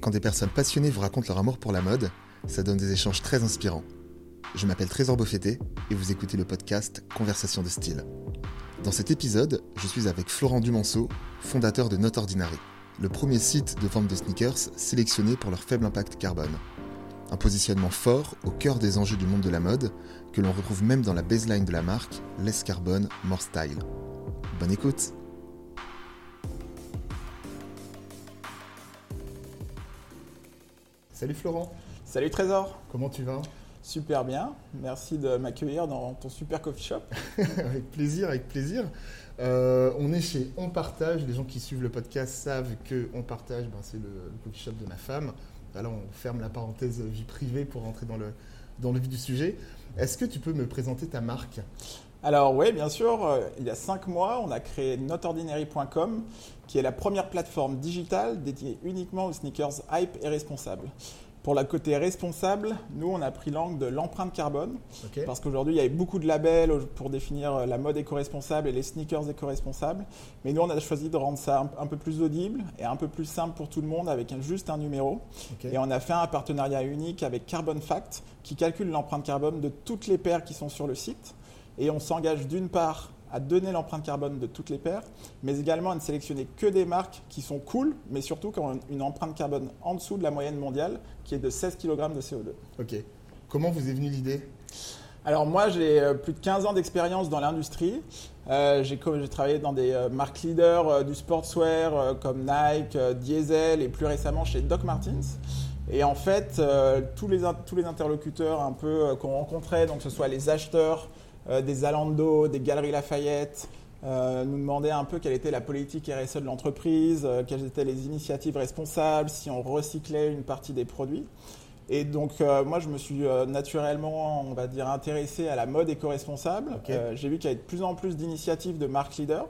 Quand des personnes passionnées vous racontent leur amour pour la mode, ça donne des échanges très inspirants. Je m'appelle Trésor Beaufetté et vous écoutez le podcast Conversation de style. Dans cet épisode, je suis avec Florent Dumanceau, fondateur de Not Ordinary, le premier site de vente de sneakers sélectionné pour leur faible impact carbone. Un positionnement fort au cœur des enjeux du monde de la mode, que l'on retrouve même dans la baseline de la marque Less Carbone, More Style. Bonne écoute Salut Florent, Salut Trésor, comment tu vas? Super bien. Merci de m'accueillir dans ton super coffee shop. Avec plaisir, avec plaisir. Euh, on est chez On Partage. Les gens qui suivent le podcast savent que On Partage, ben, c'est le, le coffee shop de ma femme. Là, on ferme la parenthèse vie privée pour rentrer dans le, dans le vif du sujet. Est-ce que tu peux me présenter ta marque? Alors oui, bien sûr, euh, il y a cinq mois, on a créé notordinary.com, qui est la première plateforme digitale dédiée uniquement aux sneakers hype et responsables. Pour la côté responsable, nous, on a pris l'angle de l'empreinte carbone, parce qu'aujourd'hui, il y avait beaucoup de labels pour définir la mode éco-responsable et les sneakers éco-responsables. Mais nous, on a choisi de rendre ça un, un peu plus audible et un peu plus simple pour tout le monde avec un- juste un numéro. Et on a fait un partenariat unique avec Carbon Fact qui calcule l'empreinte carbone de toutes les paires qui sont sur le site. Et on s'engage d'une part à donner l'empreinte carbone de toutes les paires, mais également à ne sélectionner que des marques qui sont cool, mais surtout qui ont une empreinte carbone en dessous de la moyenne mondiale, qui est de 16 kg de CO2. Ok. Comment vous est venue l'idée? Alors moi, j'ai euh, plus de 15 ans d'expérience dans l'industrie. Euh, j'ai travaillé dans des euh, marques leaders du sportswear comme Nike, Diesel et plus récemment chez Doc Martens. Et en fait, euh, tous, les, in- tous les interlocuteurs un peu qu'on rencontrait, donc que ce soit les acheteurs des Zalando, des Galeries Lafayette, euh, nous demandaient un peu quelle était la politique RSE de l'entreprise, euh, quelles étaient les initiatives responsables, si on recyclait une partie des produits. Et donc, euh, moi, je me suis euh, naturellement, on va dire, intéressé à la mode éco-responsable. Euh, J'ai vu qu'il y avait de plus en plus d'initiatives de marques leaders,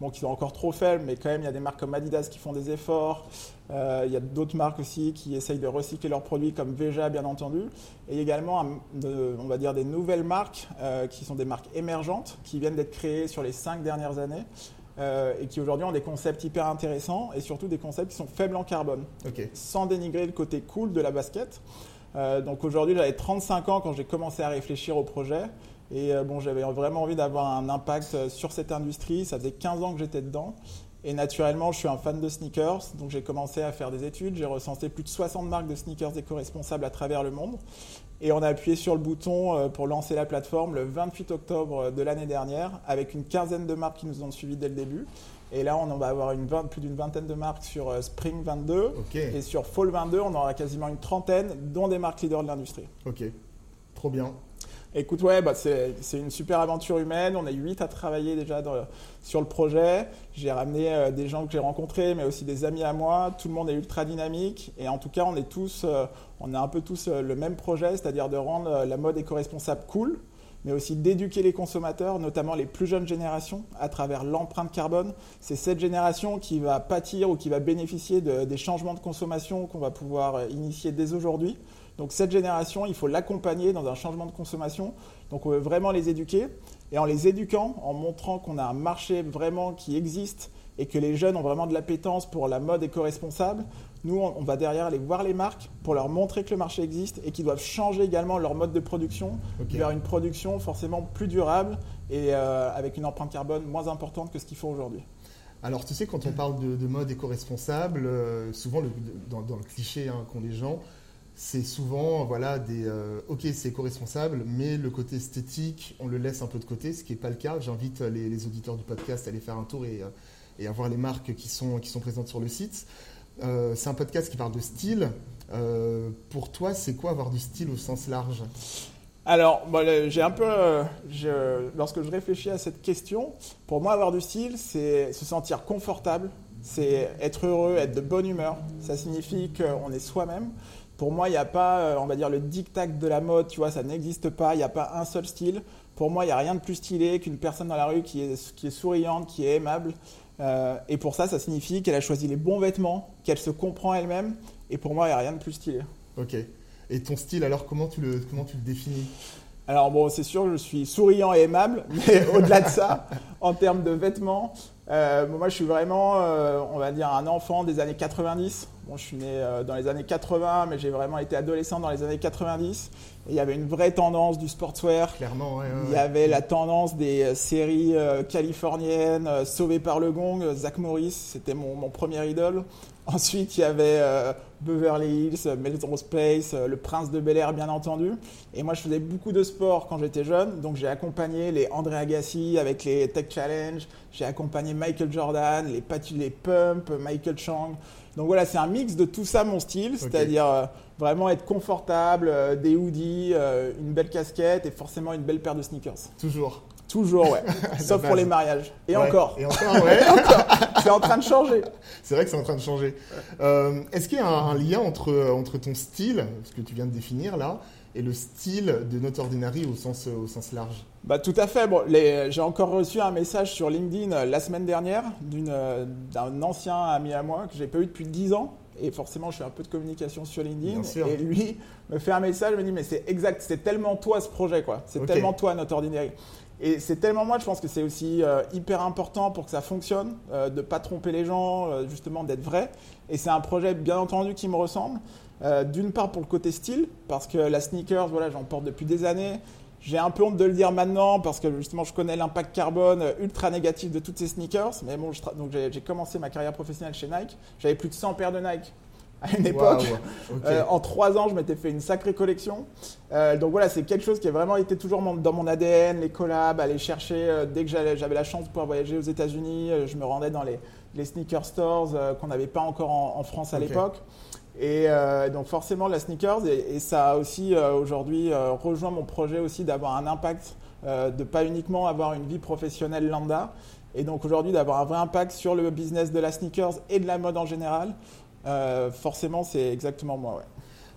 bon, qui sont encore trop faibles, mais quand même, il y a des marques comme Adidas qui font des efforts. Euh, il y a d'autres marques aussi qui essayent de recycler leurs produits, comme Veja, bien entendu. Et également, de- on va dire, des nouvelles marques euh, qui sont des marques émergentes, qui viennent d'être créées sur les cinq dernières années. euh, et qui aujourd'hui ont des concepts hyper intéressants et surtout des concepts qui sont faibles en carbone sans dénigrer le côté cool de la basket. Donc aujourd'hui, j'avais 35 ans quand j'ai commencé à réfléchir au projet. Et euh, bon, j'avais vraiment envie d'avoir un impact euh, sur cette industrie. Ça faisait 15 ans que j'étais dedans. Et naturellement, je suis un fan de sneakers. Donc j'ai commencé à faire des études. J'ai recensé plus de 60 marques de sneakers éco-responsables à travers le monde. Et on a appuyé sur le bouton euh, pour lancer la plateforme le 28 octobre de l'année dernière avec une quinzaine de marques qui nous ont suivis dès le début. Et là, on va avoir une plus d'une vingtaine de marques sur Spring 22. Ok. Et sur Fall 22, on aura quasiment une trentaine, dont des marques leaders de l'industrie. Ok. Trop bien. Écoute, ouais, bah, c'est une super aventure humaine. On est 8 à travailler déjà sur le projet. J'ai ramené euh, des gens que j'ai rencontrés, mais aussi des amis à moi. Tout le monde est ultra dynamique. Et en tout cas, on tous, euh, a un peu tous euh, le même projet, c'est-à-dire de rendre euh, la mode éco-responsable cool, mais aussi d'éduquer les consommateurs, notamment les plus jeunes générations, à travers l'empreinte carbone. C'est cette génération qui va pâtir ou qui va bénéficier de- des changements de consommation qu'on va pouvoir euh, initier dès aujourd'hui. Donc cette génération, il faut l'accompagner dans un changement de consommation. Donc on veut vraiment les éduquer. Et en les éduquant, en montrant qu'on a un marché vraiment qui existe et que les jeunes ont vraiment de l'appétence pour la mode éco-responsable, nous, on va derrière aller voir les marques pour leur montrer que le marché existe et qu'ils doivent changer également leur mode de production vers une production forcément plus durable et euh, avec une empreinte carbone moins importante que ce qu'ils font aujourd'hui. Alors, tu sais, quand on parle de, de mode éco-responsable, euh, souvent, le- dans, dans le cliché hein, qu'ont les gens, c'est souvent, voilà, des. euh, ok, c'est éco-responsable, mais le côté esthétique, on le laisse un peu de côté, ce qui n'est pas le cas. J'invite les, les auditeurs du podcast à aller faire un tour et, euh, et à voir les marques qui sont, qui sont présentes sur le site. Euh, c'est un podcast qui parle de style. Euh, pour toi, c'est quoi avoir du style au sens large? Alors, j'ai un peu, euh, lorsque je réfléchis à cette question, pour moi, avoir du style, c'est se sentir confortable, c'est être heureux, être de bonne humeur. Ça signifie qu'on est soi-même. Pour moi, il n'y a pas, euh, on va dire, le diktat de la mode, tu vois, ça n'existe pas. Il n'y a pas un seul style. Pour moi, il n'y a rien de plus stylé qu'une personne dans la rue qui est, qui est souriante, qui est aimable. Euh, et pour ça, ça signifie qu'elle a choisi les bons vêtements, qu'elle se comprend elle-même. Et pour moi, il n'y a rien de plus stylé. Ok. Et ton style, alors, comment tu le, comment tu le définis? Alors bon, c'est sûr, je suis souriant et aimable, mais au-delà de ça, en termes de vêtements, euh, moi je suis vraiment, euh, on va dire, un enfant des années 90. Bon, je suis né dans les années 80, mais j'ai vraiment été adolescent dans les années 90. Et il y avait une vraie tendance du sportswear. Clairement, ouais, Il y avait la tendance des séries californiennes, Sauvées par le Gong, Zach Morris, c'était mon, mon premier idole. Ensuite, il y avait euh, Beverly Hills, Melrose Place, euh, Le Prince de Bel Air, bien entendu. Et moi, je faisais beaucoup de sport quand j'étais jeune. Donc, j'ai accompagné les André Agassi avec les Tech Challenge. J'ai accompagné Michael Jordan, les, les Pump, Michael Chang. Donc, voilà, c'est un mix de tout ça, mon style. C'est-à-dire euh, vraiment être confortable, des hoodies, une belle casquette et forcément une belle paire de sneakers. Toujours. Toujours, ouais. Sauf pour les mariages. Et encore. Et encore, ouais. c'est en train de changer. C'est vrai que c'est en train de changer. Euh, est-ce qu'il y a un, lien entre, entre ton style, ce que tu viens de définir là, et le style de Not Ordinary au sens, au sens large bah, Tout à fait. Bon, j'ai encore reçu un message sur LinkedIn euh, la semaine dernière euh, d'un ancien ami à moi que j'ai pas eu depuis 10 ans. Et forcément, je fais un peu de communication sur LinkedIn. Et lui me fait un message, me dit Mais c'est exact, c'est tellement toi ce projet, quoi. C'est tellement toi, Not Ordinary. Et c'est tellement moi, je pense que c'est aussi euh, hyper important pour que ça fonctionne, euh, de ne pas tromper les gens, euh, justement d'être vrai. Et c'est un projet bien entendu qui me ressemble. D'une part pour le côté style, parce que la sneakers, voilà, j'en porte depuis des années. J'ai un peu honte de le dire maintenant parce que justement je connais l'impact carbone ultra négatif de toutes ces sneakers. Mais bon, donc j'ai commencé ma carrière professionnelle chez Nike. J'avais plus de 100 paires de Nike à une époque. Euh, en trois ans, je m'étais fait une sacrée collection. Euh, donc voilà, c'est quelque chose qui a vraiment été toujours dans mon ADN, les collabs, aller chercher. Euh, dès que j'avais la chance de pouvoir voyager aux États-Unis, je me rendais dans les, les sneaker stores qu'on n'avait pas encore en, France à l'époque. Et donc forcément la sneakers et, ça a aussi aujourd'hui rejoint mon projet aussi d'avoir un impact, de pas uniquement avoir une vie professionnelle lambda, et donc aujourd'hui d'avoir un vrai impact sur le business de la sneakers et de la mode en général. Euh, forcément, c'est exactement moi. Ouais.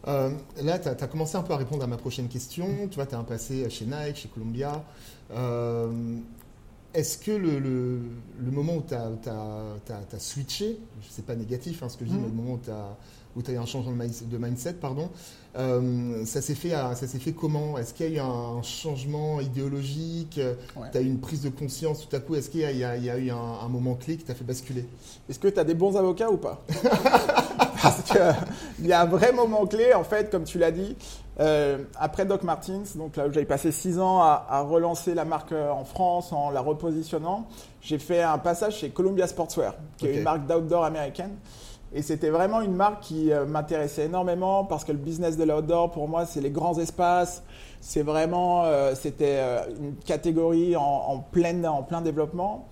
Euh, là, tu as, commencé un peu à répondre à ma prochaine question. Tu vois, tu as un passé chez Nike, chez Columbia. Euh, est-ce que le, le, moment où tu as, as, switché, c'est pas négatif hein, ce que je dis, mm. mais le moment où tu as où tu as eu un changement de mindset, pardon. Euh, ça s'est fait, ça s'est fait comment? Est-ce qu'il y a eu un changement idéologique? Tu as eu une prise de conscience tout à coup? Est-ce qu'il y, a eu un, moment clé qui t'a fait basculer? Est-ce que tu as des bons avocats ou pas? Parce qu'il y a un vrai moment clé, en fait, comme tu l'as dit. Euh, après Doc Martins, donc là j'avais passé six ans à, relancer la marque euh, en France en la repositionnant, j'ai fait un passage chez Columbia Sportswear, qui est une marque d'outdoor américaine. Et c'était vraiment une marque qui euh, m'intéressait énormément parce que le business de l'outdoor, pour moi, c'est les grands espaces. C'est vraiment, euh, c'était une catégorie en, plein, en plein développement.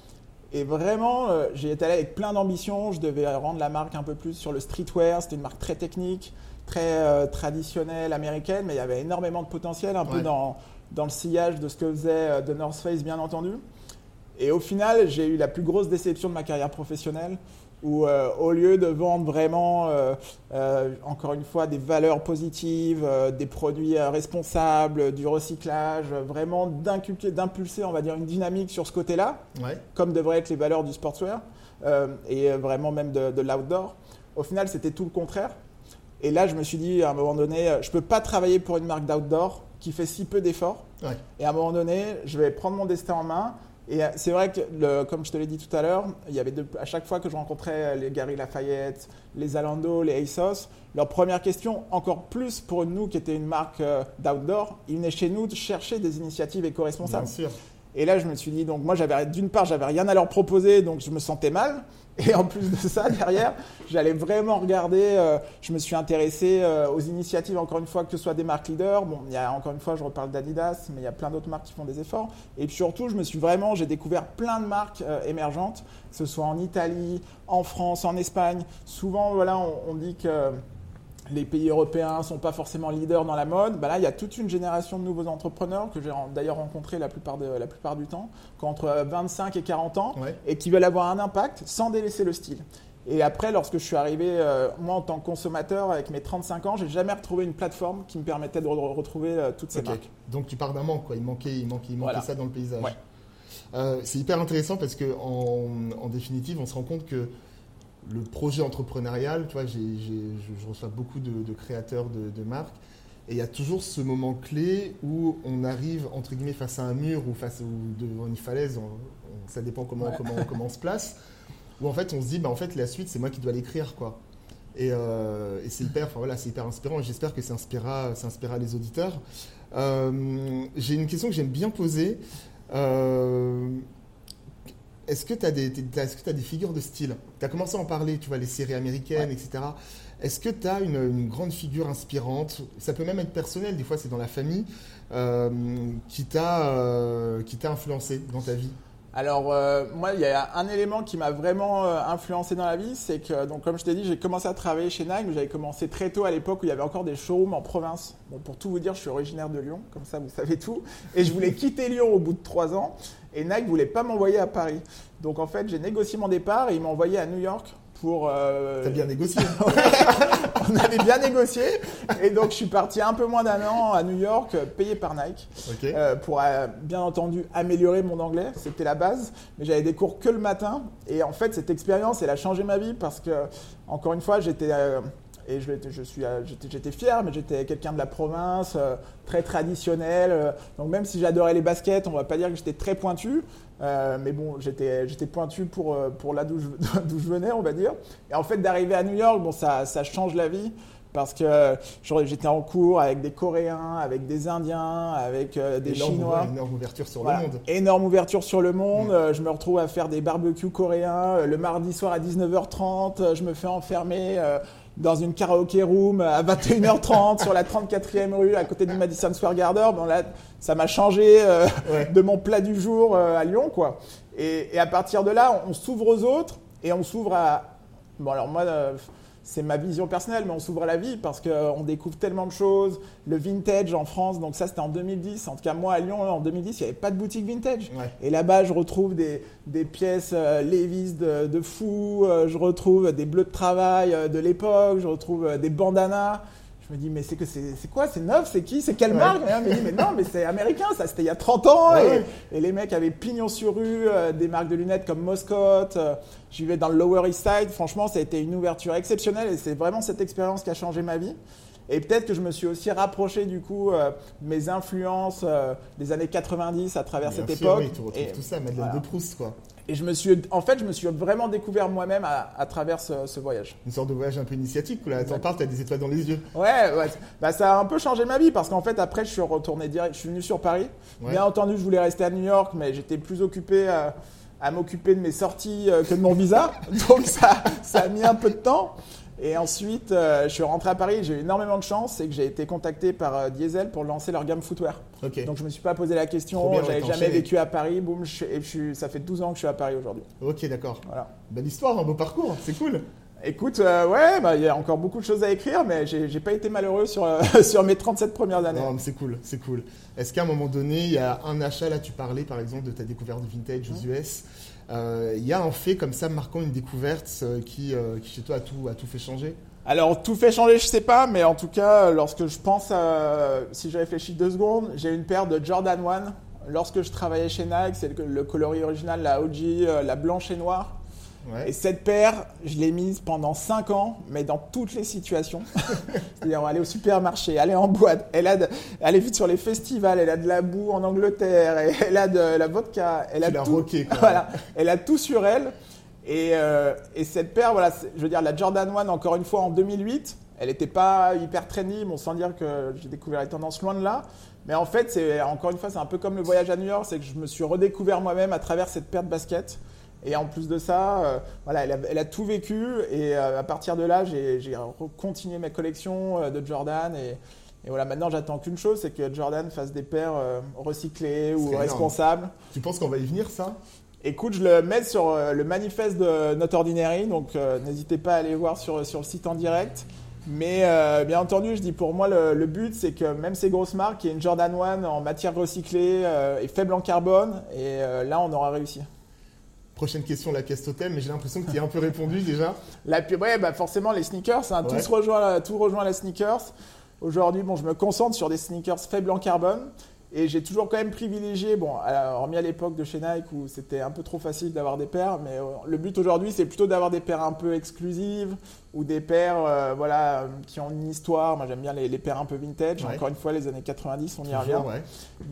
Et vraiment, j'ai été allé avec plein d'ambition. Je devais rendre la marque un peu plus sur le streetwear. C'était une marque très technique, très traditionnelle, américaine, mais il y avait énormément de potentiel, un peu dans, dans le sillage de ce que faisait The North Face, bien entendu. Et au final, j'ai eu la plus grosse déception de ma carrière professionnelle où euh, au lieu de vendre vraiment, euh, euh, encore une fois, des valeurs positives, des produits responsables, du recyclage, vraiment d'inculquer, d'impulser, on va dire, une dynamique sur ce côté-là, comme devraient être les valeurs du sportswear, et vraiment même de, l'outdoor, au final, c'était tout le contraire. Et là, je me suis dit, à un moment donné, je ne peux pas travailler pour une marque d'outdoor qui fait si peu d'efforts. Et à un moment donné, je vais prendre mon destin en main et euh, c'est vrai que, comme je te l'ai dit tout à l'heure, il y avait à chaque fois que je rencontrais les Gary Lafayette, les Alando, les ASOS, leur première question, encore plus pour nous qui était une marque euh, d'outdoor, ils venaient chez nous chercher des initiatives éco-responsables. Bien sûr. Et là, je me suis dit, donc moi, j'avais d'une part, j'avais rien à leur proposer, donc je me sentais mal. Et en plus de ça, derrière, j'allais vraiment regarder. Euh, je me suis intéressé euh, aux initiatives, encore une fois, que ce soit des marques leaders. Bon, il y a encore une fois, je reparle d'Adidas, mais il y a plein d'autres marques qui font des efforts. Et puis surtout, je me suis vraiment, j'ai découvert plein de marques euh, émergentes, que ce soit en Italie, en France, en Espagne. Souvent, voilà, on dit que les pays européens ne sont pas forcément leaders dans la mode, bah là, il y a toute une génération de nouveaux entrepreneurs que j'ai d'ailleurs rencontrés la plupart, de, la plupart du temps, qui ont entre 25 et 40 ans, et qui veulent avoir un impact sans délaisser le style. Et après, lorsque je suis arrivé, euh, moi en tant que consommateur, avec mes 35 ans, j'ai jamais retrouvé une plateforme qui me permettait de retrouver euh, toutes ces marques. Donc tu pars d'un manque, quoi. Il manquait, il manquait, il manquait ça dans le paysage. Euh, c'est hyper intéressant parce que en, définitive, on se rend compte que le projet entrepreneurial, tu vois, je, reçois beaucoup de, créateurs de, marques, et il y a toujours ce moment clé où on arrive, entre guillemets, face à un mur ou face devant une falaise, ça dépend comment, comment, comment on se place, où en fait on se dit, bah, en fait la suite c'est moi qui dois l'écrire, quoi. Et, euh, et c'est hyper, enfin, voilà, c'est hyper inspirant. J'espère que ça inspirera, ça inspirera les auditeurs. Euh, J'ai une question que j'aime bien poser. Euh, est-ce que tu as, des, as figures de style? Tu as commencé à en parler, tu vois, les séries américaines, Ouais. etc. Est-ce que tu as une, une grande figure inspirante? Ça peut même être personnel, des fois c'est dans la famille, euh, qui t'a euh, qui t'a influencé dans ta vie? Alors euh, moi, il y a un élément qui m'a vraiment euh, influencé dans la vie, c'est que donc comme je t'ai dit, j'ai commencé à travailler chez Nike, mais j'avais commencé très tôt à l'époque où il y avait encore des showrooms en province. Bon, pour tout vous dire, je suis originaire de Lyon, comme ça vous savez tout, et je voulais quitter Lyon au bout de trois ans, et Nike voulait pas m'envoyer à Paris. Donc en fait, j'ai négocié mon départ et ils m'ont envoyé à New York pour. euh, T'as bien négocié on avait bien négocié, et donc je suis parti un peu moins d'un an à New York, payé par Nike. Euh, pour euh, bien entendu améliorer mon anglais, c'était la base, mais j'avais des cours que le matin et en fait cette expérience elle a changé ma vie parce que encore une fois j'étais euh, et je, je suis euh, j'étais fier mais j'étais quelqu'un de la province euh, très traditionnel euh, donc même si j'adorais les baskets on va pas dire que j'étais très pointu euh, mais bon j'étais j'étais pointu pour pour là d'où je, d'où je venais on va dire et en fait d'arriver à New York bon ça ça change la vie parce que genre, j'étais en cours avec des Coréens, avec des Indiens, avec euh, des énorme, Chinois. énorme ouverture sur Voilà. le monde. Énorme ouverture sur le monde. Mm. Euh, Je me retrouve à faire des barbecues coréens. Le mardi soir à 19h30, euh, je me fais enfermer dans une karaoké room à 21h30 sur la 34e rue à côté du Madison Square Garden. Bon, là, ça m'a changé euh, Ouais. de mon plat du jour euh, à Lyon, quoi. Et, et à partir de là, on s'ouvre aux autres et on s'ouvre à. Bon, alors moi. euh, c'est ma vision personnelle, mais on s'ouvre à la vie parce qu'on découvre tellement de choses. Le vintage en France, donc ça c'était en 2010. En tout cas, moi à Lyon, en 2010, il n'y avait pas de boutique vintage. Ouais. Et là-bas, je retrouve des, des pièces euh, Levi's de, de fou, euh, je retrouve des bleus de travail euh, de l'époque, je retrouve euh, des bandanas. Je me dis, mais c'est que c'est quoi C'est neuf C'est qui C'est quelle Ouais. marque? Me dit, mais non, mais c'est américain, ça c'était il y a 30 ans. Ouais, et, les mecs avaient pignon sur rue, euh, des marques de lunettes comme Moscot. euh, J'y vais dans le Lower East Side. Franchement, ça a été une ouverture exceptionnelle et c'est vraiment cette expérience qui a changé ma vie. Et peut-être que je me suis aussi rapproché du coup euh, de mes influences euh, des années 90 à travers Bien cette sûr, époque. oui, tu retrouves Et- tout ça, Madeleine voilà. de Proust, quoi. Et je me suis, en fait, je me suis vraiment découvert moi-même à, à travers ce, ce voyage. Une sorte de voyage un peu initiatique, quoi. Là, t'en parles, t'as des étoiles dans les yeux. Ouais, ouais. Bah, ça a un peu changé ma vie parce qu'en fait, après, je suis retourné direct. Je suis venu sur Paris. Ouais. Bien entendu, je voulais rester à New York, mais j'étais plus occupé à, à m'occuper de mes sorties euh, que de mon visa. Donc, ça, ça a mis un peu de temps. Et ensuite, euh, je suis rentré à Paris. J'ai eu énormément de chance. C'est que j'ai été contacté par euh, Diesel pour lancer leur gamme footwear. Donc, je me suis pas posé la question. J'avais jamais vécu à Paris. Boum, je, et je suis- ça fait 12 ans que je suis à Paris aujourd'hui. Ok, d'accord. Voilà. Belle histoire, un beau parcours, c'est cool. Écoute, euh, ouais, bah, il y a encore beaucoup de choses à écrire, mais j'ai pas été malheureux sur, euh, sur mes 37 premières années. Non, mais c'est cool, c'est cool. Est-ce qu'à un moment donné, il y a un achat, là tu parlais par exemple de ta découverte de vintage aux US, euh, il y a un fait comme ça marquant une découverte euh, qui, euh, qui chez toi a tout, fait changer? Alors, tout fait changer, je sais pas, mais en tout cas, lorsque je pense, si je réfléchis deux secondes, j'ai une paire de Jordan 1. Lorsque je travaillais chez Nike, c'est le, le coloris original, la OG, euh, la blanche et noire. Ouais. Et cette paire, je l'ai mise pendant 5 ans, mais dans toutes les situations. C'est-à-dire aller au supermarché, aller en boîte, elle a de- aller vite sur les festivals, elle a de la boue en Angleterre, et elle a de la vodka, elle a Tu tout. quoi. Voilà, elle a tout sur elle. Et, euh, et cette paire, voilà, je veux dire, la Jordan 1, encore une fois, en 2008, elle n'était pas hyper trendy, bon, sans dire que j'ai découvert les tendances loin de là. Mais en fait, encore une fois, c'est un peu comme le voyage à New York, c'est que je me suis redécouvert moi-même à travers cette paire de baskets. Et en plus de ça, euh, voilà, elle a, elle a tout vécu. Et euh, à partir de là, j'ai continué ma collection euh, de Jordan. Et, et voilà, maintenant, j'attends qu'une chose, c'est que Jordan fasse des paires recyclées ou énorme. responsables. Tu penses qu'on va y venir ça? Écoute, je le mets sur le manifeste de Not Ordinary, donc n'hésitez pas à aller voir sur, sur le site en direct. Mais euh, bien entendu, je dis pour moi, le, le but, c'est que même ces grosses marques, il y ait une Jordan 1 en matière recyclée euh, et faible en carbone, et euh, là, on aura réussi. Prochaine question, la caisse totem, mais j'ai l'impression que tu as un peu répondu déjà. La, ouais, bah forcément, les sneakers, hein, Ouais. tous rejoint, tout rejoint la sneakers. Aujourd'hui, bon, je me concentre sur des sneakers faibles en carbone. Et j'ai toujours quand même privilégié, bon, hormis à l'époque de chez Nike où c'était un peu trop facile d'avoir des paires, mais le but aujourd'hui c'est plutôt d'avoir des paires un peu exclusives ou des paires voilà, qui ont une histoire. Moi j'aime bien les, paires un peu vintage. Encore une fois, les années 90, on y revient.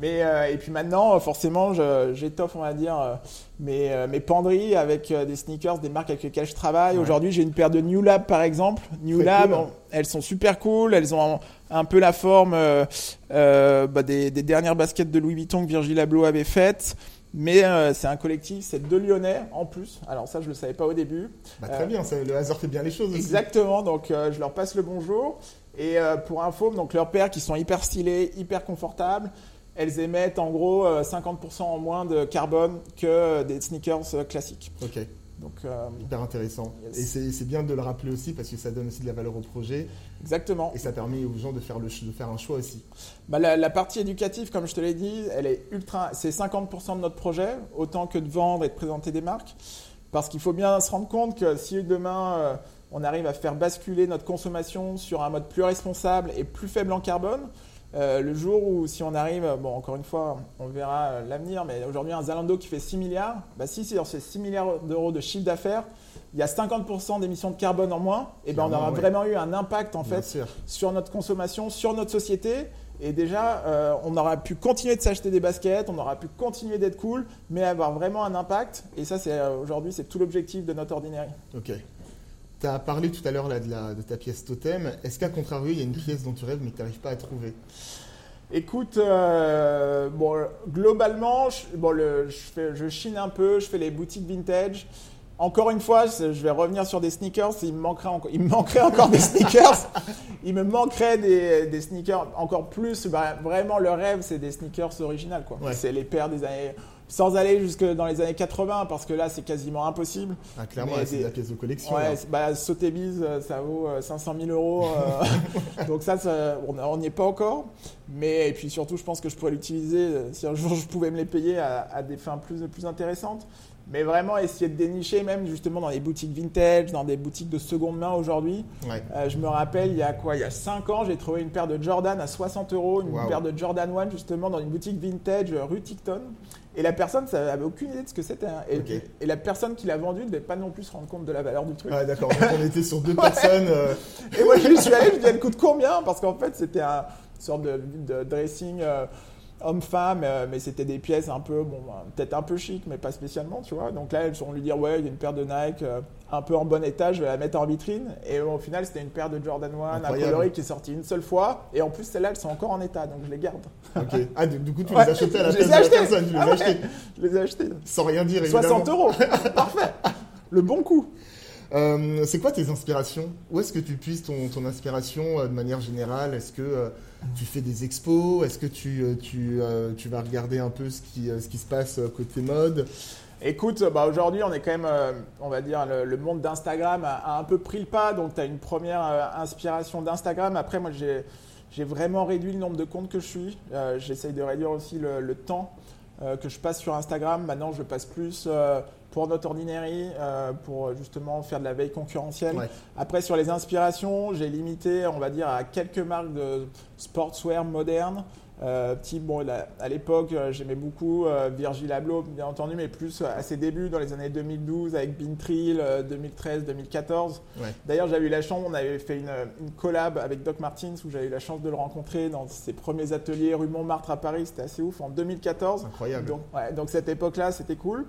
Mais, et puis maintenant, forcément, j'étoffe, on va dire, mes, euh, mes penderies avec euh, des sneakers, des marques avec lesquelles je travaille. Aujourd'hui, j'ai une paire de New Lab par exemple. New Lab, elles sont super cool. Elles ont un, peu la forme euh, bah, des, dernières baskets de Louis Vuitton que Virgil Abloh avait faites. Mais c'est un collectif, c'est deux Lyonnais en plus. Alors ça, je ne le savais pas au début. Bah, très bien, le hasard fait bien les choses aussi. Exactement, donc je leur passe le bonjour. Et pour info, donc leurs paires qui sont hyper stylées, hyper confortables elles émettent en gros 50% euh, en moins de carbone que euh, des sneakers euh, classiques. Ok. Donc, Hyper intéressant. Et c'est bien de le rappeler aussi parce que ça donne aussi de la valeur au projet. Exactement. Et ça permet aux gens de faire, le, de faire un choix aussi. Bah, la, partie éducative, comme je te l'ai dit, elle est ultra. C'est 50% de notre projet, autant que de vendre et de présenter des marques. Parce qu'il faut bien se rendre compte que si demain on arrive à faire basculer notre consommation sur un mode plus responsable et plus faible en carbone, euh, le jour où, si on arrive, bon, encore une fois, on verra euh, l'avenir, mais aujourd'hui, un Zalando qui fait 6 milliards, bah, si c'est dans ces 6 milliards d'euros de chiffre d'affaires, il y a 50% d'émissions de carbone en moins, et ben on aura vraiment eu un impact en fait sur notre consommation, sur notre société. Et déjà, euh, on aura pu continuer de s'acheter des baskets, on aura pu continuer d'être cool, mais avoir vraiment un impact. Et ça, c'est aujourd'hui, c'est tout l'objectif de notre ordinaire. Ok. Tu as parlé tout à l'heure de, de ta pièce totem. Est-ce qu'à contrario, il y a une pièce dont tu rêves mais que tu n'arrives pas à trouver? Écoute, euh, bon, globalement, je, bon, le, je, fais, je, chine un peu, je fais les boutiques vintage. Encore une fois, je vais revenir sur des sneakers. Il me manquerait, encore, il me manquerait encore des sneakers. Il me manquerait des, des sneakers encore plus. Bah, vraiment, le rêve, c'est des sneakers originales. C'est les paires des années sans aller jusque dans les années 80 parce que là c'est quasiment impossible. Ah, clairement, c'est la pièce de collection. Ouais, bah, Sotheby's euh, ça vaut 500 euh, 000 euros. Euh. donc ça, on n'y est pas encore. Mais et puis surtout, je pense que je pourrais l'utiliser si un jour je pouvais me les payer à, à des fins plus, plus intéressantes. Mais vraiment essayer de dénicher, même justement dans les boutiques vintage, dans des boutiques de seconde main aujourd'hui. Euh, je me rappelle, il y a quoi Il y a 5 ans, j'ai trouvé une paire de Jordan à 60 euros, une paire de Jordan 1 justement dans une boutique vintage rue Ticton. Et la personne, ça avait aucune idée de ce que c'était. Hein. Et, la personne qui l'a vendu ne devait pas non plus se rendre compte de la valeur du truc. Ah, d'accord. on était sur deux personnes. Euh. Et moi, je suis allé, je lui ai dit, elle coûte combien? Parce qu'en fait, c'était une sorte de, dressing. Euh, homme-femme, euh, mais c'était des pièces un peu, bon, bah, peut-être un peu chic, mais pas spécialement, tu vois. Donc là, elles vont lui dire, ouais, il y a une paire de Nike euh, un peu en bon état, je vais la mettre en vitrine. Et au final, c'était une paire de Jordan 1 à coloris qui est sortie une seule fois. Et en plus, celles-là, elles sont encore en état, donc je les garde. Ok. Ah, du coup, tu les as achetées à la place de la personne, tu les ah Je les ai achetées. Sans rien dire, évidemment. 60 euros. Parfait. Le bon coup. Euh, c'est quoi tes inspirations? Où est-ce que tu puisses ton, inspiration de manière générale? Est-ce que tu fais des expos? Est-ce que tu, euh, tu, euh, tu, vas regarder un peu ce qui, euh, ce qui se passe côté mode? Écoute, bah aujourd'hui, on est quand même, on va dire, le, monde d'Instagram a, un peu pris le pas. Donc, tu as une première inspiration d'Instagram. Après, moi, j'ai vraiment réduit le nombre de comptes que je suis. J'essaye de réduire aussi le, le temps que je passe sur Instagram. Maintenant, je passe plus pour notre ordinary, euh, pour justement faire de la veille concurrentielle. Après, sur les inspirations, j'ai limité, on va dire, à quelques marques de sportswear moderne. Euh, type, bon, à l'époque, euh, j'aimais beaucoup euh, Virgil Abloh, bien entendu, mais plus à ses débuts, dans les années 2012, avec Bintrill, 2013-2014. D'ailleurs, j'avais eu la chance, on avait fait une, une collab avec Doc Martins, où j'avais eu la chance de le rencontrer dans ses premiers ateliers rue Montmartre à Paris, c'était assez ouf, en 2014. Incroyable. Donc, donc cette époque-là, c'était cool.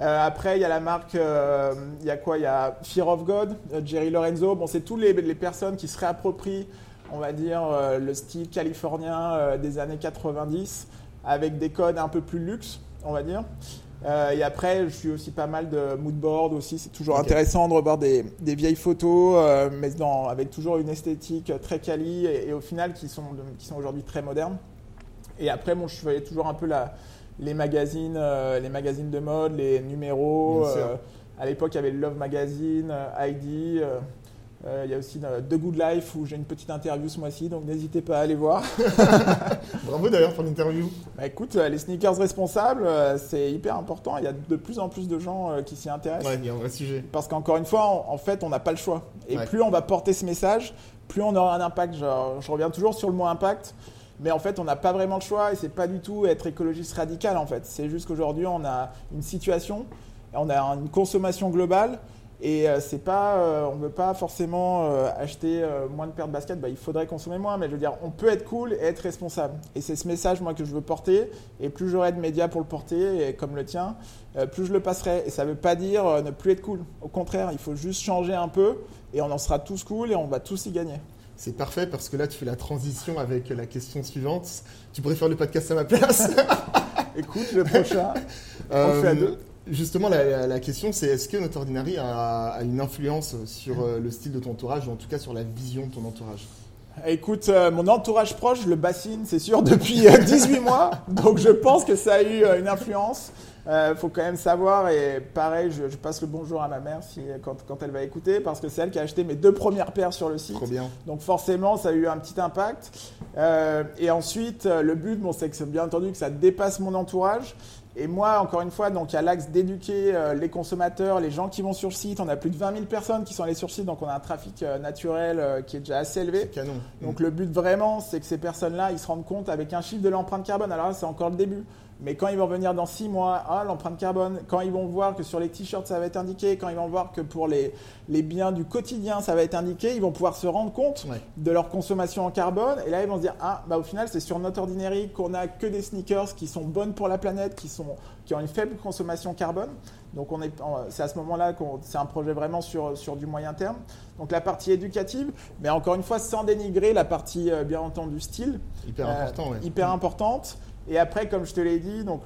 Euh, après, il y a la marque, euh, il y a quoi Il y a Fear of God, euh, Jerry Lorenzo. Bon, c'est tous les, personnes qui se réapproprient, on va dire, le style californien des années 90, avec des codes un peu plus luxe, on va dire. et après, je suis aussi pas mal de moodboard aussi. C'est toujours intéressant de revoir des, vieilles photos, mais avec toujours une esthétique très quali et, au final qui sont, qui sont aujourd'hui très modernes. Et après, bon, je voyais toujours un peu la, les magazines, euh, les magazines de mode, les numéros. Euh, à l'époque, il y avait le Love Magazine, ID. Euh, il y a aussi The Good Life où j'ai une petite interview ce mois-ci, donc n'hésitez pas à aller voir. Bravo d'ailleurs pour l'interview. Bah, écoute, les sneakers responsables, c'est hyper important. Il y a de plus en plus de gens qui s'y intéressent. Ouais, il y a un vrai sujet. Parce qu'encore une fois, en, fait, on n'a pas le choix. Et plus on va porter ce message, plus on aura un impact. je reviens toujours sur le mot impact Mais en fait, on n'a pas vraiment le choix et c'est pas du tout être écologiste radical en fait. C'est juste qu'aujourd'hui, on a une situation, on a une consommation globale et euh, c'est pas, euh, on ne veut pas forcément euh, acheter moins de paires de baskets. Bah, il faudrait consommer moins, mais je veux dire, on peut être cool et être responsable. Et c'est ce message moi que je veux porter. Et plus j'aurai de médias pour le porter, et comme le tien, plus je le passerai. Et ça ne veut pas dire ne plus être cool. Au contraire, il faut juste changer un peu, et on en sera tous cool, et on va tous y gagner. C'est parfait parce que là, tu fais la transition avec la question suivante. Tu pourrais faire le podcast à ma place. Écoute, le prochain, on le fait à deux. Justement, la, question, c'est est-ce que notre Ordinary a, une influence sur euh, le style de ton entourage, ou en tout cas sur la vision de ton entourage? Écoute, euh, mon entourage proche, le bassine, c'est sûr, depuis 18 euh, mois. Donc je pense que ça a eu une influence. Il faut quand même savoir, et pareil, je, passe le bonjour à ma mère si, quand, quand, elle va écouter, parce que c'est elle qui a acheté mes deux premières paires sur le site. Trop bien. Donc forcément, ça a eu un petit impact. et ensuite, le but, bon, c'est bien entendu que ça dépasse mon entourage. Et moi, encore une fois, donc il y a l'axe d'éduquer euh, les consommateurs, les gens qui vont sur le site. On a plus de 20 000 personnes qui sont allées sur le site, donc on a un trafic euh, naturel euh, qui est déjà assez élevé. Canon. Donc le but vraiment, c'est que ces personnes-là, ils se rendent compte avec un chiffre de l'empreinte carbone. Alors là, c'est encore le début. Mais quand ils vont venir dans six mois, ah, l'empreinte carbone, quand ils vont voir que sur les t-shirts ça va être indiqué, quand ils vont voir que pour les, les biens du quotidien ça va être indiqué, ils vont pouvoir se rendre compte de leur consommation en carbone. Et là, ils vont se dire, ah, bah au final, c'est sur notre ordinary qu'on a que des sneakers qui sont bonnes pour la planète, qui, sont, qui ont une faible consommation carbone. Donc c'est à ce moment-là qu'on c'est un projet vraiment sur, sur du moyen terme. Donc la partie éducative, mais encore une fois sans dénigrer la partie euh, bien entendu style. Hyper, important, euh, hyper importante. Et après, comme je te l'ai dit, donc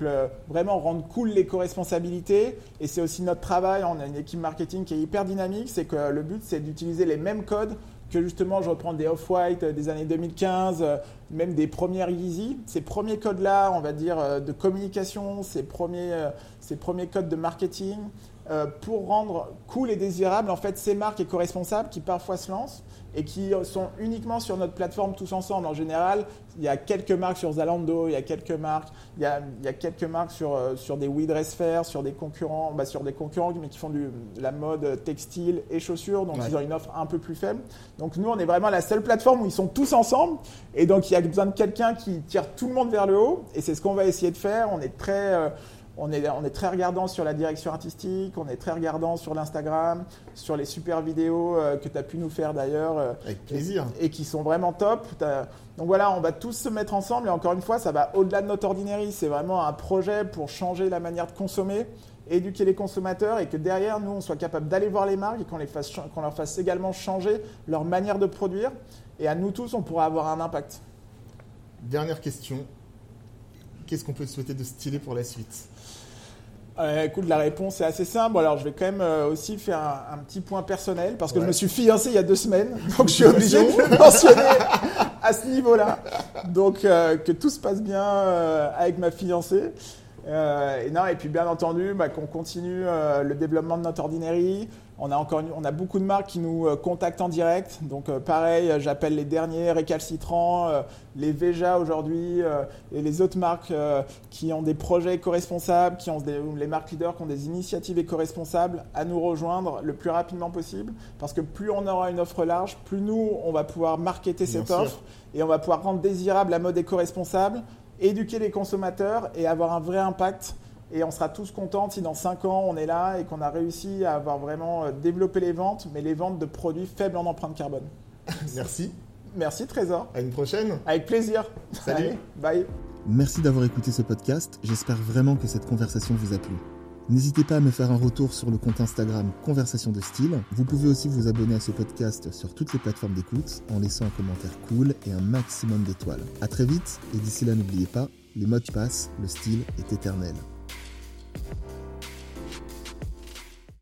vraiment rendre cool l'éco-responsabilité. Et c'est aussi notre travail. On a une équipe marketing qui est hyper dynamique. C'est que le but, c'est d'utiliser les mêmes codes que justement, je reprends des Off-White des années 2015, même des premières Yeezy. Ces premiers codes-là, on va dire, euh, de communication, ces premiers, euh, ces premiers codes de marketing, euh, pour rendre cool et désirable en fait ces marques éco-responsables qui parfois se lancent et qui sont uniquement sur notre plateforme tous ensemble. En général, il y a quelques marques sur Zalando, il y a quelques marques, il y a, il y a quelques marques sur, euh, sur des WeDressFair, sur des concurrents, bah sur des concurrents mais qui font du, de la mode textile et chaussures, donc ils ont une offre un peu plus faible. Donc nous, on est vraiment la seule plateforme où ils sont tous ensemble et donc il y a besoin de quelqu'un qui tire tout le monde vers le haut et c'est ce qu'on va essayer de faire. On est très euh, on est, on est, très regardant sur la direction artistique, on est très regardant sur l'Instagram, sur les super vidéos euh, que tu as pu nous faire d'ailleurs. Euh, Avec plaisir. Et, qui sont vraiment top. Donc voilà, on va tous se mettre ensemble et encore une fois, ça va au-delà de notre ordinary. C'est vraiment un projet pour changer la manière de consommer, éduquer les consommateurs et que derrière, nous, on soit capable d'aller voir les marques et qu'on qu'on leur fasse également changer leur manière de produire. Et à nous tous, on pourra avoir un impact. Dernière question. Qu'est-ce qu'on peut souhaiter de stylé pour la suite? Euh, écoute, la réponse est assez simple. Alors, je vais quand même euh, aussi faire un, petit point personnel parce que je me suis fiancé il y a deux semaines, donc je suis obligé de le mentionner à ce niveau-là. Donc, euh, que tout se passe bien avec ma fiancée. et non, et puis bien entendu, bah, qu'on continue le développement de notre ordinary, on a, encore, on a beaucoup de marques qui nous euh, contactent en direct. Donc, euh, pareil, j'appelle les derniers récalcitrants, euh, les Veja aujourd'hui et les autres marques qui ont des projets éco-responsables, qui ont les marques leaders qui ont des initiatives éco-responsables à nous rejoindre le plus rapidement possible. Parce que plus on aura une offre large, plus nous, on va pouvoir marketer cette offre et on va pouvoir rendre désirable la mode éco-responsable, éduquer les consommateurs et avoir un vrai impact et on sera tous contents si dans 5 ans on est là et qu'on a réussi à avoir vraiment euh, développé les ventes, mais les ventes de produits faibles en empreinte carbone. Merci. Merci Trésor. À une prochaine. Avec plaisir. Salut. bye. Merci d'avoir écouté ce podcast. J'espère vraiment que cette conversation vous a plu. N'hésitez pas à me faire un retour sur le compte Instagram Conversation de Style. Vous pouvez aussi vous abonner à ce podcast sur toutes les plateformes d'écoute en laissant un commentaire cool et un maximum d'étoiles. A très vite et d'ici là n'oubliez pas, les modes passent, le style est éternel.